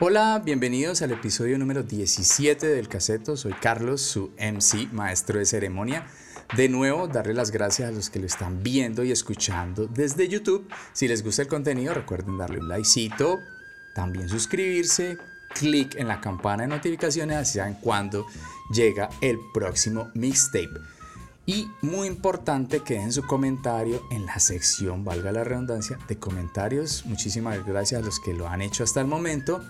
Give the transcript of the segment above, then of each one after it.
Hola, bienvenidos al episodio número 17 del Caseto. Soy Carlos, su MC, maestro de ceremonia. De nuevo, darle las gracias a los que lo están viendo y escuchando desde YouTube. Si les gusta el contenido, recuerden darle un likecito, también suscribirse, clic en la campana de notificaciones, así saben cuando llega el próximo mixtape. Y muy importante que den su comentario en la sección, valga la redundancia, de comentarios. Muchísimas gracias a los que lo han hecho hasta el momento.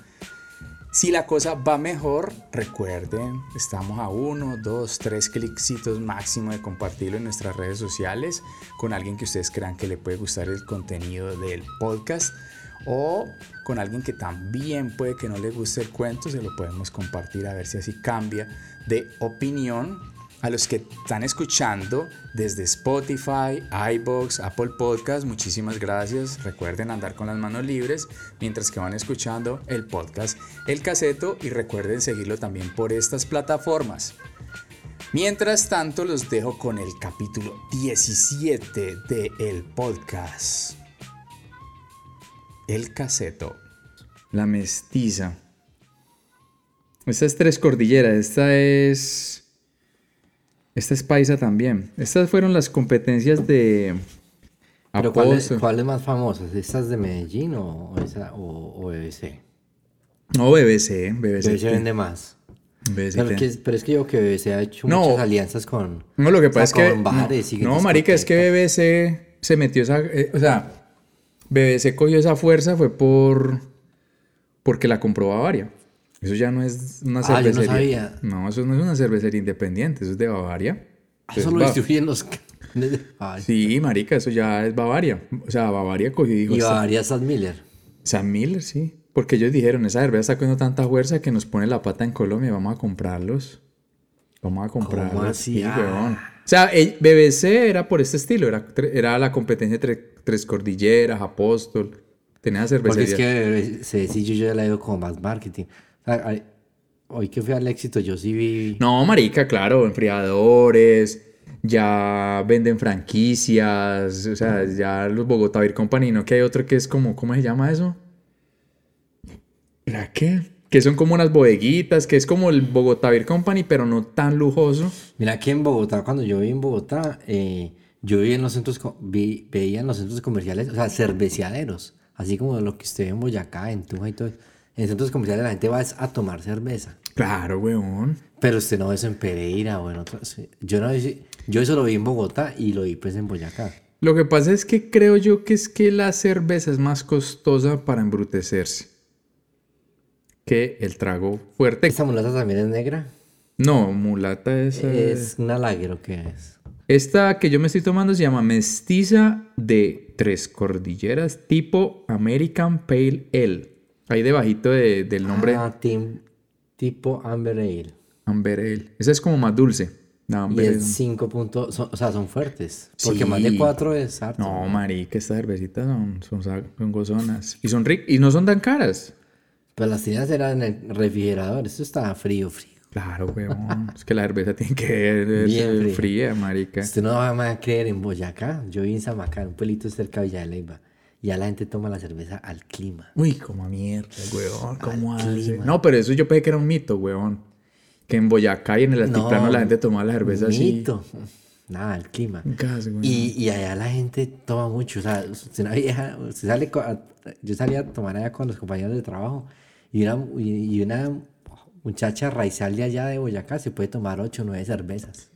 Si la cosa va mejor, recuerden, estamos a uno, dos, tres clicitos máximo de compartirlo en nuestras redes sociales con alguien que ustedes crean que le puede gustar el contenido del podcast o con alguien que también puede que no le guste el cuento, se lo podemos compartir a ver si así cambia de opinión a los que están escuchando desde Spotify, iBox, Apple Podcast, muchísimas gracias. Recuerden andar con las manos libres mientras que van escuchando el podcast El Caseto y recuerden seguirlo también por estas plataformas. Mientras tanto, los dejo con el capítulo 17 de el podcast. El Caseto. La mestiza. Esta es Tres Cordilleras. Esta es esta es paisa también. Estas fueron las competencias de. ¿Pero cuál es, más famosa? ¿Estas de Medellín o, esa, o, BBC? No, BBC. BBC, BBC vende más. pero, es que yo que BBC ha hecho muchas alianzas con. No, lo que pasa es que. no, marica, es que BBC se metió esa. Eh, o sea, BBC cogió esa fuerza fue por. Porque la compró Bavaria. Eso ya no es una cervecería. Ah, yo no sabía. No, eso no es una cervecería independiente, eso es de Bavaria. Ah, eso lo distribuyen los... sí, marica, eso ya es Bavaria. O sea, Bavaria cogió y dijo... Y Bavaria es San Miller. San Miller, sí. Porque ellos dijeron, esa cerveza está cogiendo tanta fuerza que nos pone la pata en Colombia, vamos a comprarlos. Vamos a comprarlos. ¿Cómo así? Ah. O sea, el BBC era por este estilo, era, era la competencia entre Tres Cordilleras, Apóstol, tenía cervecería. Porque es que sí, yo ya le digo como más marketing. Hoy que fui al éxito, yo sí vi. No, marica, claro, enfriadores, ya venden franquicias, o sea, ya los Bogotá Beer Company, ¿no? Que hay otro que es como, ¿cómo se llama eso? ¿La qué? Que son como unas bodeguitas, que es como el Bogotá Beer Company, pero no tan lujoso. Mira, aquí en Bogotá, cuando yo vi en Bogotá, eh, yo vi en los centros, veía en los centros comerciales, o sea, cerveciaderos, así como lo que usted ve en Boyacá, en Tunja y todo eso en centros comerciales la gente va a tomar cerveza. Claro, weón. Pero usted no ve eso en Pereira o en otros. Yo, no, yo eso lo vi en Bogotá y lo vi pues en Boyacá. Lo que pasa es que creo yo que es que la cerveza es más costosa para embrutecerse que el trago fuerte. ¿Esta mulata también es negra? No, mulata es... ¿Es una lager o qué es? Esta que yo me estoy tomando se llama Mestiza de Tres Cordilleras tipo American Pale Ale. Ahí debajito de, del nombre. Ah, tipo Amber Ale. Amber Ale. Esa es como más dulce. No, y es 5 puntos, o sea, son fuertes. Porque más de 4 es harto. No, marica, estas cervecitas son, son, son gozonas. Y son ricas, y no son tan caras. Pero las tiendas eran en el refrigerador, esto estaba frío, frío. Claro, weón. es que la cerveza tiene que ser Bien fría, marica. Usted no va a creer en Boyacá. Yo vi en Samacán, un pelito cerca de Villa de Leyva ya la gente toma la cerveza al clima. Uy, como mierda, weón. ¿Cómo hace? No, pero eso yo pensé que era un mito, weón. Que en Boyacá y en el altiplano la gente toma la cerveza así. Mito. Nada, el clima. y, y, allá la gente toma mucho. O sea, usted, vieja, usted sale yo salía a tomar allá con los compañeros de trabajo y una, y una muchacha raizal de allá de Boyacá se puede tomar ocho o nueve cervezas.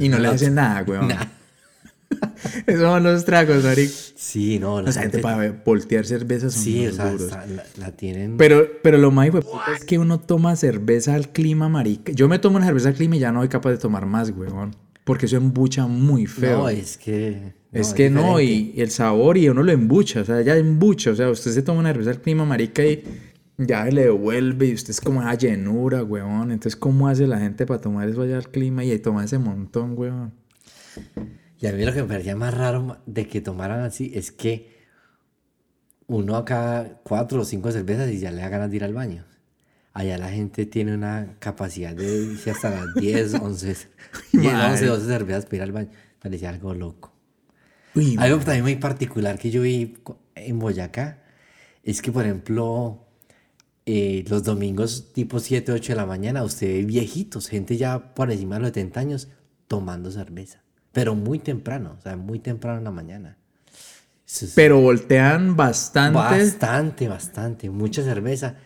Y, no le hacen nada, weón. Nada. Esos son los tragos, Ari. Sí, no. La o sea, gente para voltear cervezas son Sí, o sea, la, tienen... Pero, pero lo más puta es que uno toma cerveza al clima, marica. Yo me tomo una cerveza al clima y ya no soy capaz de tomar más, weón. Porque eso embucha muy feo. No, es que... es que no, y, el sabor y uno lo embucha, o sea, ya embucha. O sea, usted se toma una cerveza al clima, marica, y ya le devuelve y usted es como una llenura, weón. Entonces, ¿cómo hace la gente para tomar eso allá al clima y tomar ese montón, weón? Y a mí lo que me parecía más raro de que tomaran así es que uno acá cuatro o cinco cervezas y ya le da ganas de ir al baño. Allá la gente tiene una capacidad de irse hasta las 10, 11, 10, 11, 12 cervezas para ir al baño. Parecía algo loco. algo también muy particular que yo vi en Boyacá es que, por ejemplo, eh, los domingos tipo 7, 8 de la mañana, usted ve viejitos, gente ya por encima de los 70 años, tomando cerveza. Pero muy temprano, o sea, muy temprano en la mañana. Pero voltean bastante. bastante, bastante, mucha cerveza.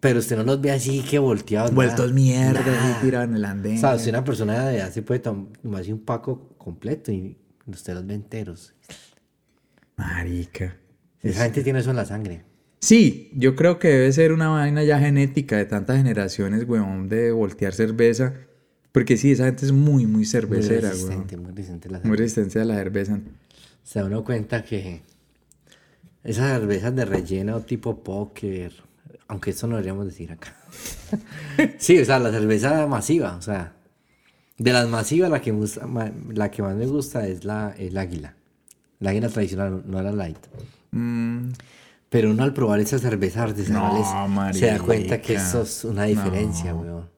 Pero usted no los ve así que volteados. Vueltos mierda, así tirados en el andén. O sea, si una persona de edad se puede tom- tomarse un paco completo y usted los ve enteros. Marica. Esa gente tiene eso en la sangre. Sí, yo creo que debe ser una vaina ya genética de tantas generaciones, weón, de voltear cerveza. Porque sí, esa gente es muy, muy Muy cervecera, weón. resistente, muy resistente la Muy cerveza. resistente a la cerveza. Se da uno cuenta que esas cervezas de relleno tipo póker, aunque eso no deberíamos decir acá. sí, o sea, la cerveza masiva, o sea, de las masivas la que, gusta- la que más me gusta es la el águila. La águila tradicional, no la light. Mm, Pero uno al probar esas cervezas artesanales No, se da cuenta que eso es una diferencia, weón.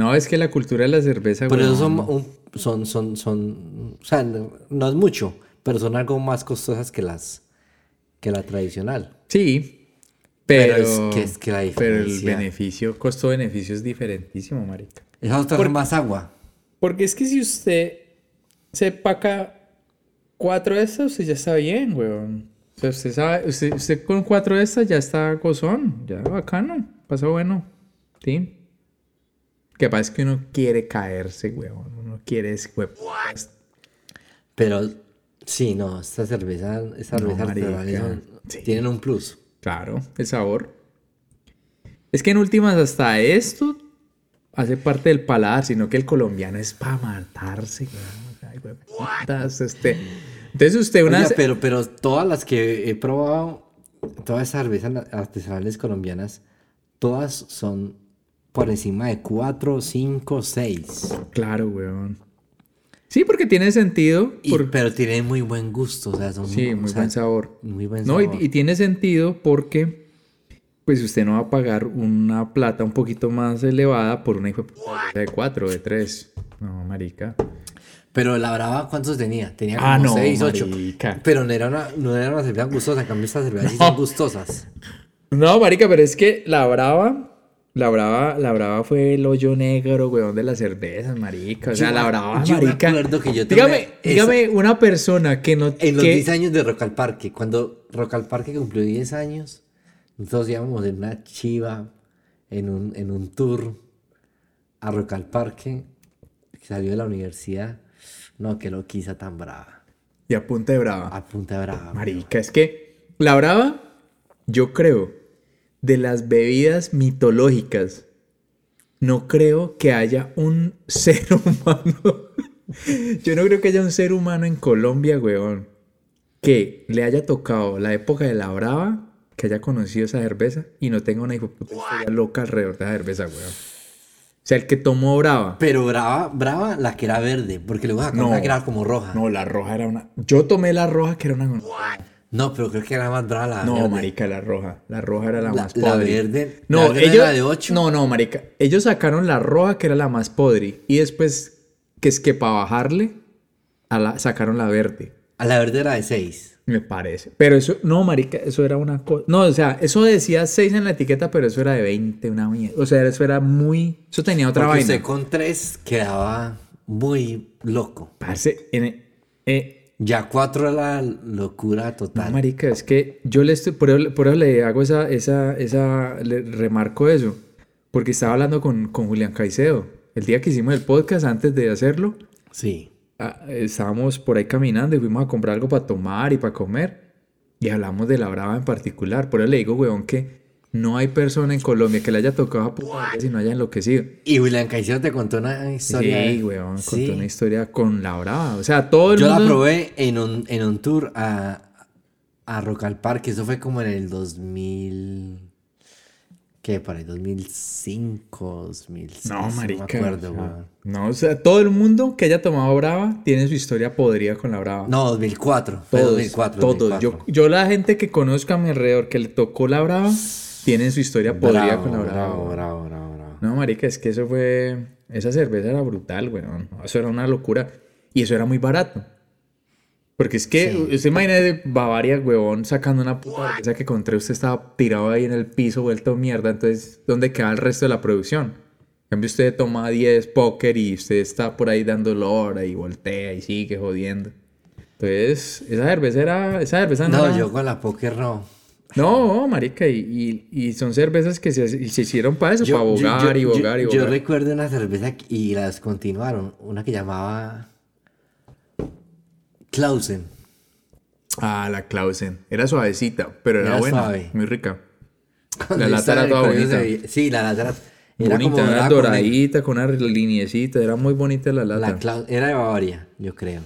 No, es que la cultura de la cerveza, Pero eso son, un- son, son, son, o sea, no, no es mucho, pero son algo más costosas que las, que la tradicional. Sí, Pero pero, es que- es que la pero el diferencia- beneficio, costo-beneficio es diferentísimo, marica. Esas otras son más agua. Porque es que si usted se paca cuatro de estas, usted ya está bien, weón. O sea, usted sabe, usted, usted con cuatro de estas ya está gozón, ya bacano, pasa bueno. Sí. Que pasa es que uno quiere caerse, weón. Uno quiere ese Pero sí, no, estas cervezas, estas No, sí. tienen un plus. Claro, el sabor. Es que en últimas hasta esto hace parte del paladar, sino que el colombiano es para matarse. weón. Ay, weón, putas, este. Entonces usted una... Oiga, pero, pero todas las que he probado, todas esas cervezas artesanales colombianas, todas son por encima de 4, 5, 6. Claro, weón. Sí, porque tiene sentido. por- Pero tienen muy buen gusto, o sea, son Sí, o muy sea, buen sabor. Muy buen No, y, sabor. y tiene sentido porque pues usted no va a pagar una plata un poquito más elevada por una hijo de cuatro, de tres. No, marica. Pero la brava, ¿cuántos tenía? Tenía como Ah, no, 6, 8. marica. Pero no era una, no era una cerveza gustosa, en cambio estas cervezas sí son gustosas. No, marica, pero es que la brava, la brava, la brava fue el hoyo negro, weón, de las cervezas, marica. O sea, Yo la brava, yo marica. que yo dígame, dígame una persona que no... En los que- 10 años de Rock al Parque, cuando Rock al Parque cumplió 10 años, nosotros íbamos en una chiva, en un, en un tour a Rock al Parque, que salió de la universidad. No, que lo quisa tan brava. Y a punta de brava. A punta brava. Marica, es que la brava, yo creo, de las bebidas mitológicas, no creo que haya un ser humano. yo no creo que haya un ser humano en Colombia, weón, que le haya tocado la época de la brava, que haya conocido esa cerveza y no tenga una historia loca alrededor de esa cerveza, weón. O sea, el que tomó brava. Pero brava, brava la que era verde, porque luego sacaron No. una que era como roja. No. No, la roja era una. Yo tomé la roja que era una. Pero creo que era más brava la No, verde. marica, la roja. La roja era la, La- más la podri. verde- No, la verde ellos. era de ocho. No, no, marica. Ellos sacaron la roja que era la más podri. Y después, que es que para bajarle, a la, sacaron la verde. A la verde era de 6. Me parece. Pero eso, no, marica, eso era una cosa. No, o sea, eso decía 6 en la etiqueta, pero eso era de 20, una mierda. O sea, eso era muy. Eso tenía otra Porque vaina. usted con 3 quedaba muy loco. Parce, en- eh, Ya 4 era la locura No, total. marica, es que yo le estoy, por eso, por eso le hago esa, esa, esa, le remarco eso, porque estaba hablando con, con Julián Caicedo, el día que hicimos el podcast, antes de hacerlo, Sí. ah, estábamos por ahí caminando y fuimos a comprar algo para tomar y para comer, y hablamos de la brava en particular, por eso le digo, weón, que no hay persona en Colombia que le haya tocado a puta si no haya enloquecido. Y William Caicedo te contó una historia. Sí, weón, Sí. contó una historia con la brava, o sea, todo el Yo la mundo... probé en un, en un tour a, a Rock al Parque. Eso fue como en el 2000. ¿Qué? Por ahí, 2005, 2006. No, marica. No me acuerdo, weón. no, o sea, todo el mundo que haya tomado Brava tiene su historia podrida con la Brava. No, 2004. Fue todos, 2004. todos. 2004. Yo, yo la gente que conozco a mi alrededor que le tocó la Brava, tienen su historia podrida Bravo, con la bravo, bravo, bravo, bravo. No, marica, es que eso fue... Esa cerveza era brutal, weón. Eso era una locura. Y eso era muy barato. Porque es que, Sí. usted imagina de Bavaria, huevón, sacando una puta cerveza que contra usted estaba tirado ahí en el piso, vuelto mierda. Entonces, ¿dónde queda el resto de la producción? En cambio, usted toma 10 póker y usted está por ahí dando lora y voltea y sigue jodiendo. Entonces, esa cerveza era. Esa cerveza no, No, era- yo con la poker no. No, marica, y, y- y son cervezas que se, se hicieron para eso, para bogar y bogar y yo bogar. recuerdo una cerveza y la descontinuaron, una que llamaba Clausen. Ah, la Clausen. Era suavecita, pero era, Era buena. suave. Muy rica. Cuando lata era toda se bonita. Sí, la lata era, era bonita, como era con doradita, con una liniecita. Era muy bonita la lata. La Clau- era de Bavaria, yo creo.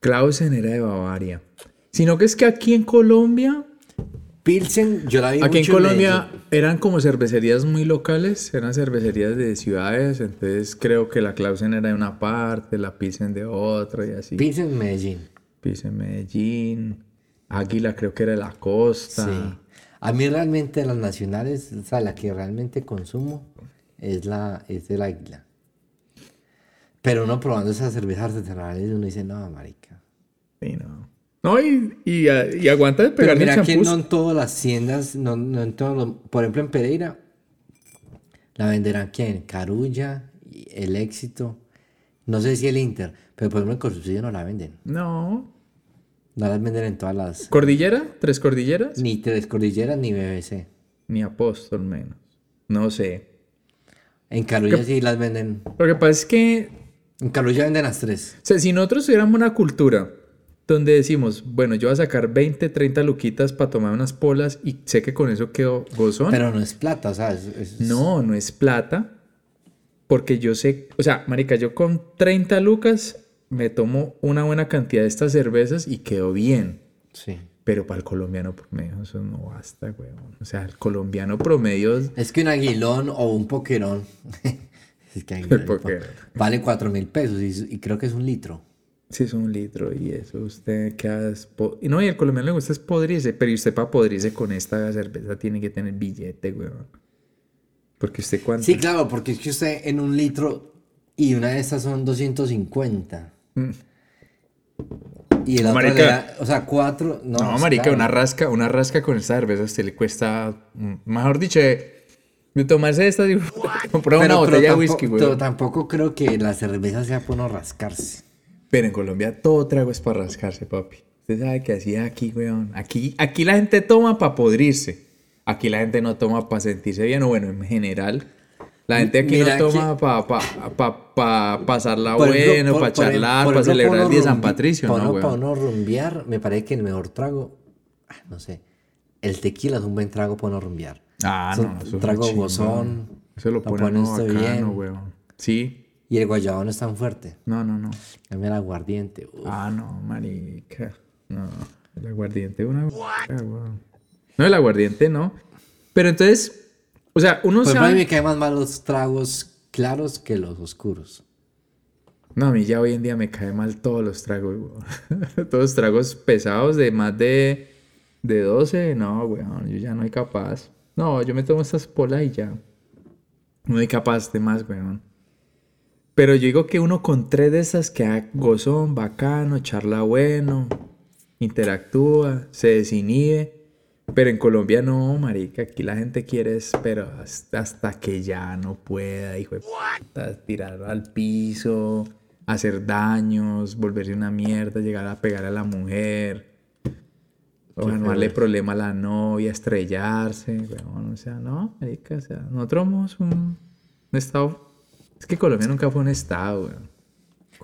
Clausen era de Bavaria. Sino que es que aquí en Colombia, Pilsen, yo la vi aquí en Colombia eran como cervecerías muy locales, eran cervecerías de ciudades, entonces creo que la Clausen era de una parte, la Pilsen de otra y así. Pilsen Medellín. Pilsen Medellín, Águila creo que era de la costa. Sí. A mí realmente las nacionales, o sea, la que realmente consumo es la es el águila. Pero uno probando esas cervezas artesanales, uno dice, no, marica. Sí, no. No, y, y, y aguanta de Pero pegarle mira que no en todas las tiendas, no, no en todos los- por ejemplo en Pereira, la venderán quién, Carulla, y El Éxito, no sé si el Inter, pero por ejemplo en Constitución no la venden. No. No las venden en todas las, ¿Cordillera? ¿Tres cordilleras? ni Tres Cordilleras ni BBC. Ni Apóstol menos. No sé. En Carulla sí las venden, Lo que pasa es que en Carulla venden las tres. O sea, si nosotros tuviéramos una cultura donde decimos, bueno, yo voy a sacar 20, 30 luquitas para tomar unas polas y sé que con eso quedo gozón. Pero no es plata, o sea, es- es- No, no es plata. Porque yo sé, o sea, marica, yo con 30 lucas me tomo una buena cantidad de estas cervezas y quedo bien. Sí. Pero para el colombiano promedio eso no basta, weón. O sea, el colombiano promedio... Es que un aguilón o un poquerón, es que aguilón, vale cuatro mil pesos y, y creo que es un litro. Sí, es un litro y eso usted queda... Y no, y al colombiano le gusta es podrirse, pero y usted para podrirse con esta cerveza tiene que tener billete, weón. Porque usted cuánto... Sí, claro, porque es que usted en un litro y una de estas son 250. Mm. Y el otro Marica. le da- o sea, cuatro. No, No, marica, una rasca, una rasca con esta cerveza a usted le cuesta, mm, mejor dicho, de, de tomarse esta, digo, comprar una Pero- pero botella de whisky, Pero weón. tampoco creo que la cerveza sea para uno rascarse. Pero en Colombia todo trago es para rascarse, papi. Usted sabe que así es aquí, weón. Aquí, aquí la gente toma para podrirse. Aquí la gente no toma para sentirse bien, o bueno, en general. La gente aquí Mira, no toma para pa, pa, pa pasarla bueno, para charlar, para celebrar el día de San Patricio, para ¿no, Para uno rumbear, me parece que el mejor trago, ah, no sé, el tequila es un buen trago para uno rumbear. Ah, Es un no, eso es trago gozón, Eso lo lo pone bacano, bien. weón. Sí. Y el guayabo no es tan fuerte. No, no, no. Cambia el aguardiente. uf. Ah, no, marica. No, el aguardiente es una... weón. No, el aguardiente no. Pero entonces, o sea, uno Pues a mí sabe... me caen más mal los tragos claros que los oscuros. No, a mí ya hoy en día me caen mal todos los tragos, weón. Todos los tragos pesados de más de, de 12, no, weón, yo ya no soy capaz. No, yo me tomo estas polas y ya. No soy capaz de más, weón. Pero yo digo que uno con tres de esas queda gozón, bacano, charla bueno, interactúa, se desinhibe. Pero en Colombia no, marica, aquí la gente quiere es, pero hasta, hasta que ya no pueda, hijo de puta, tirar al piso, hacer daños, volverse una mierda, llegar a pegar a la mujer, o eso. problema a la novia, estrellarse, weón, o sea, no, marica, o sea, nosotros somos un, un estado, es que Colombia nunca fue un estado, weón.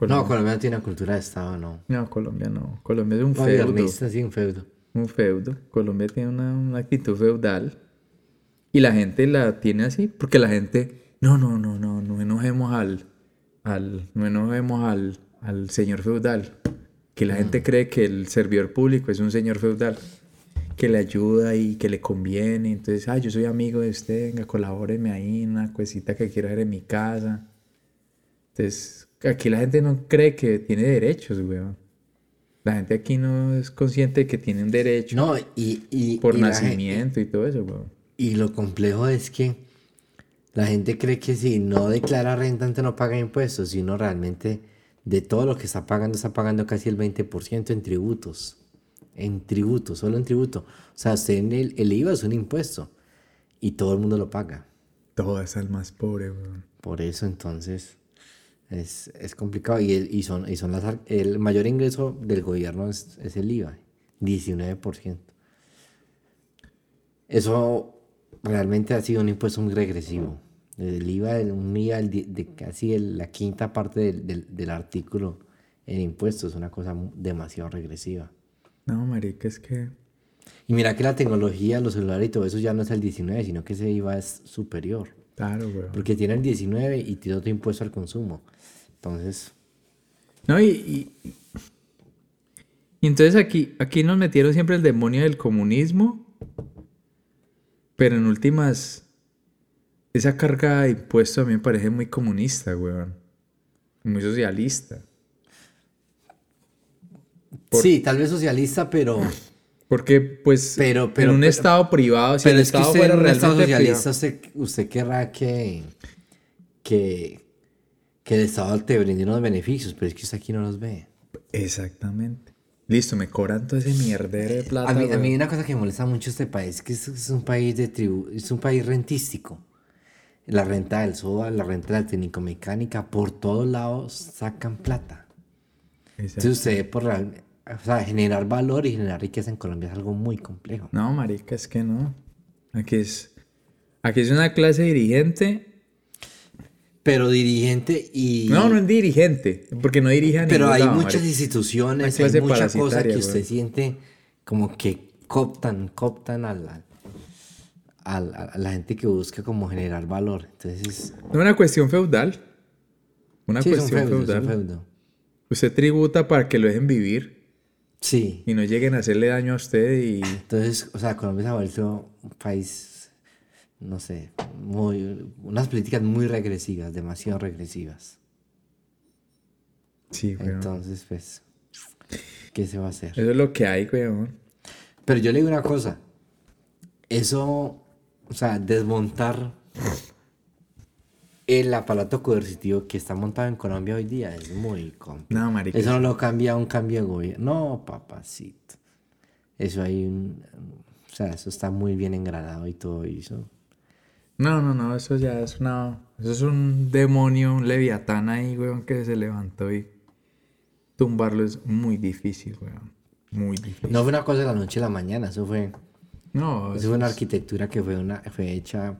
No, Colombia, no tiene una cultura de Estado, no. no, Colombia no, Colombia es un feudo. Gobernista, sí, un feudo. Un feudo. Colombia tiene una, una actitud feudal. Y la gente la tiene así. Porque la gente. No, no, no, no. No enojemos al. al no enojemos al, al señor feudal. Que la gente cree que el servidor público es un señor feudal. Que le ayuda y que le conviene. Entonces, ah, yo soy amigo de usted. Venga, colabóreme ahí en una cosita que quiero hacer en mi casa. Entonces, aquí la gente no cree que tiene derechos, weón. La gente aquí no es consciente de que tiene un derecho No, y, y, por y nacimiento y todo eso, weón. y lo complejo es que la gente cree que si no declara renta, antes no paga impuestos. Si uno realmente de todo lo que está pagando, está pagando casi el 20% en tributos. En tributos, solo en tributo. O sea, usted en el, el IVA es un impuesto y todo el mundo lo paga. Todo es el más pobre, weón. Por eso entonces es, es complicado y, y son, y son las, el mayor ingreso del gobierno es, es el IVA, 19%. Eso realmente ha sido un impuesto muy regresivo. El IVA, un IVA de, casi el- la quinta parte del, del, del artículo en impuestos es una cosa demasiado regresiva. No, marica, es que... Y mira que la tecnología, los celulares y todo eso ya no es el 19, sino que ese IVA es superior. Claro, weón. Porque tiene el 19 y tiene otro impuesto al consumo. Entonces, No, y, y, y entonces aquí, aquí nos metieron siempre el demonio del comunismo, pero en últimas, esa carga de impuestos a mí me parece muy comunista, weón. Muy socialista. Por- sí, tal vez socialista, pero, Porque, pues, Pero- pero- en un pero- estado privado, si pero el es que estado usted fuera en un estado realmente socialista, usted, usted querrá que, que, que el Estado te brinde unos beneficios, pero es que usted aquí no los ve. Exactamente. Listo, me cobran todo ese mierdero de plata. A mí, a mí una cosa que me molesta mucho este país es que es, es un país de tribu, es un país rentístico. La renta del SOA, la renta de la técnico-mecánica, por todos lados sacan plata. Entonces usted por real- o sea, generar valor y generar riqueza en Colombia es algo muy complejo. No, marica, es que no. Aquí es, aquí es una clase dirigente. Pero dirigente y... No, no es dirigente, porque no dirige a Pero hay lado, muchas instituciones, hay muchas cosas que usted siente como que cooptan, cooptan al, al- al- a la gente que busca como generar valor. Entonces, Es una cuestión feudal. Una sí, cuestión feudal. Usted tributa para que lo dejen vivir Sí. y no lleguen a hacerle daño a usted y... Entonces, o sea, Colombia se ha vuelto un país, no sé, muy, unas políticas muy regresivas, demasiado regresivas. Sí, weón. Entonces, pues, ¿qué se va a hacer? Eso es lo que hay, weón. Pero yo le digo una cosa. Eso, o sea, desmontar el aparato coercitivo que está montado en Colombia hoy día es muy complejo. No, marica. Eso no lo cambia un cambio de gobierno. No, papacito. Eso hay un... O sea, eso está muy bien engranado y todo eso. No, no, no, eso ya es una... Eso es un demonio, un leviatán ahí, weón, que se levantó y tumbarlo es muy difícil, weón. Muy difícil. No fue una cosa de la noche a la mañana. Eso fue, No, eso fue una arquitectura que fue, una, fue hecha...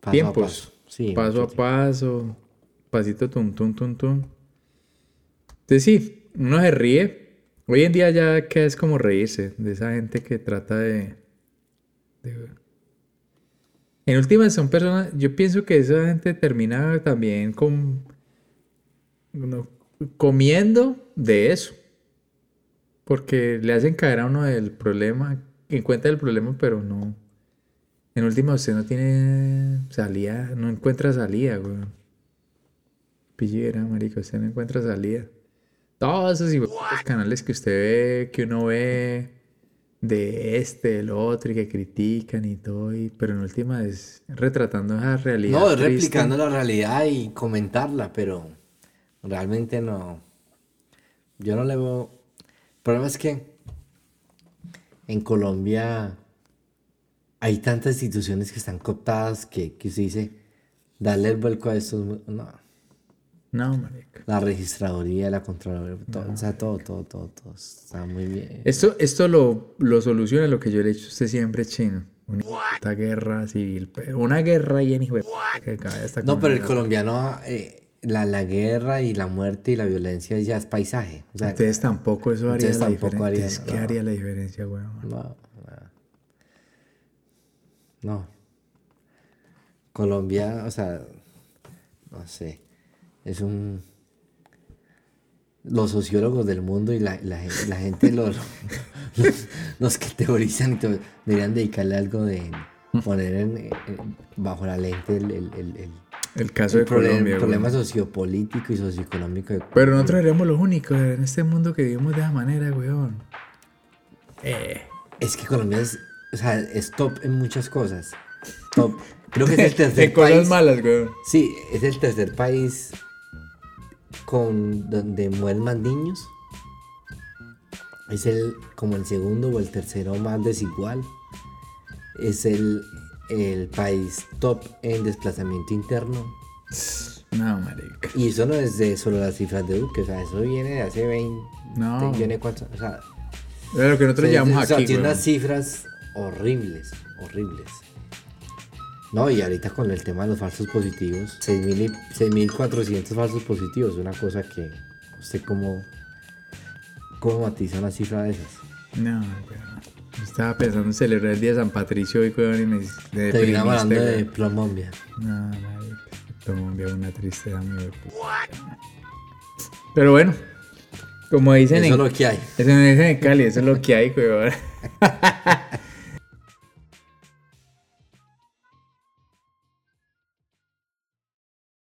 Paso tiempos. a paso. Sí, paso a paso, pasito tum, tum, tum, tum. Entonces sí, uno se ríe. Hoy en día ya que es como reírse de esa gente que trata de, de- En últimas son personas, yo pienso que esa gente termina también con... comiendo de eso. Porque le hacen caer a uno del problema, en cuenta problema, pero no... En última, usted no tiene salida, no encuentra salida, güey. Pillera, marico, usted no encuentra salida. Todos esos canales que usted ve, que uno ve de este, del otro, y que critican y todo, y- pero en última es retratando esa realidad. No, es replicando la realidad y comentarla, pero realmente no. Yo no le veo. El problema es que en Colombia hay tantas instituciones que están cooptadas que, que se dice, darle el vuelco a esto. es muy- No. No, marico. La registraduría, la contraloría, todo, o sea, todo, todo, todo, todo está muy bien. Esto, esto lo, lo soluciona lo que yo le he dicho a usted siempre, chino. Una guerra civil. Una guerra de estar No, pero el colombiano, eh, la, la guerra y la muerte y la violencia ya es paisaje. O sea, Ustedes tampoco eso haría Ustedes la tampoco diferencia. harían, no. haría la diferencia, weón. No, no. No. Colombia, o sea, no sé, es un... Los sociólogos del mundo y la, la, gen- la gente, los, los, los que teorizan deberían dedicarle algo de poner en, en- bajo la lente el, el, el, el- El caso el de problema, Colombia, problema weón. sociopolítico y socioeconómico. de- Pero nosotros seríamos los únicos en este mundo que vivimos de esa manera, weón. Eh. Es que Colombia es, o sea, es top en muchas cosas. Top. Creo que es el tercer En cosas país. malas, weón. Sí, es el tercer país con donde mueren más niños. Es el como el segundo o el tercero más desigual. Es el, el país top en desplazamiento interno. No, marica. Y eso no es de solo las cifras de Duque, o sea, eso viene de hace 20, No. sé cuánto, o sea, lo que nosotros o sea, tiene unas cifras horribles, horribles. No, y ahorita con el tema de los falsos positivos, 6.000 y- 6.400 falsos positivos, una cosa que usted cómo, cómo matiza una cifra de esas. No. Yo Estaba pensando en celebrar el día de San Patricio hoy, weón, y me Terminamos deprimiste, hablando de weón. Colombia. No, marica. Colombia una tristeza, mi Pero bueno, como dicen Eso en... es lo que hay. Eso no dicen en Cali, eso es lo que hay, weón.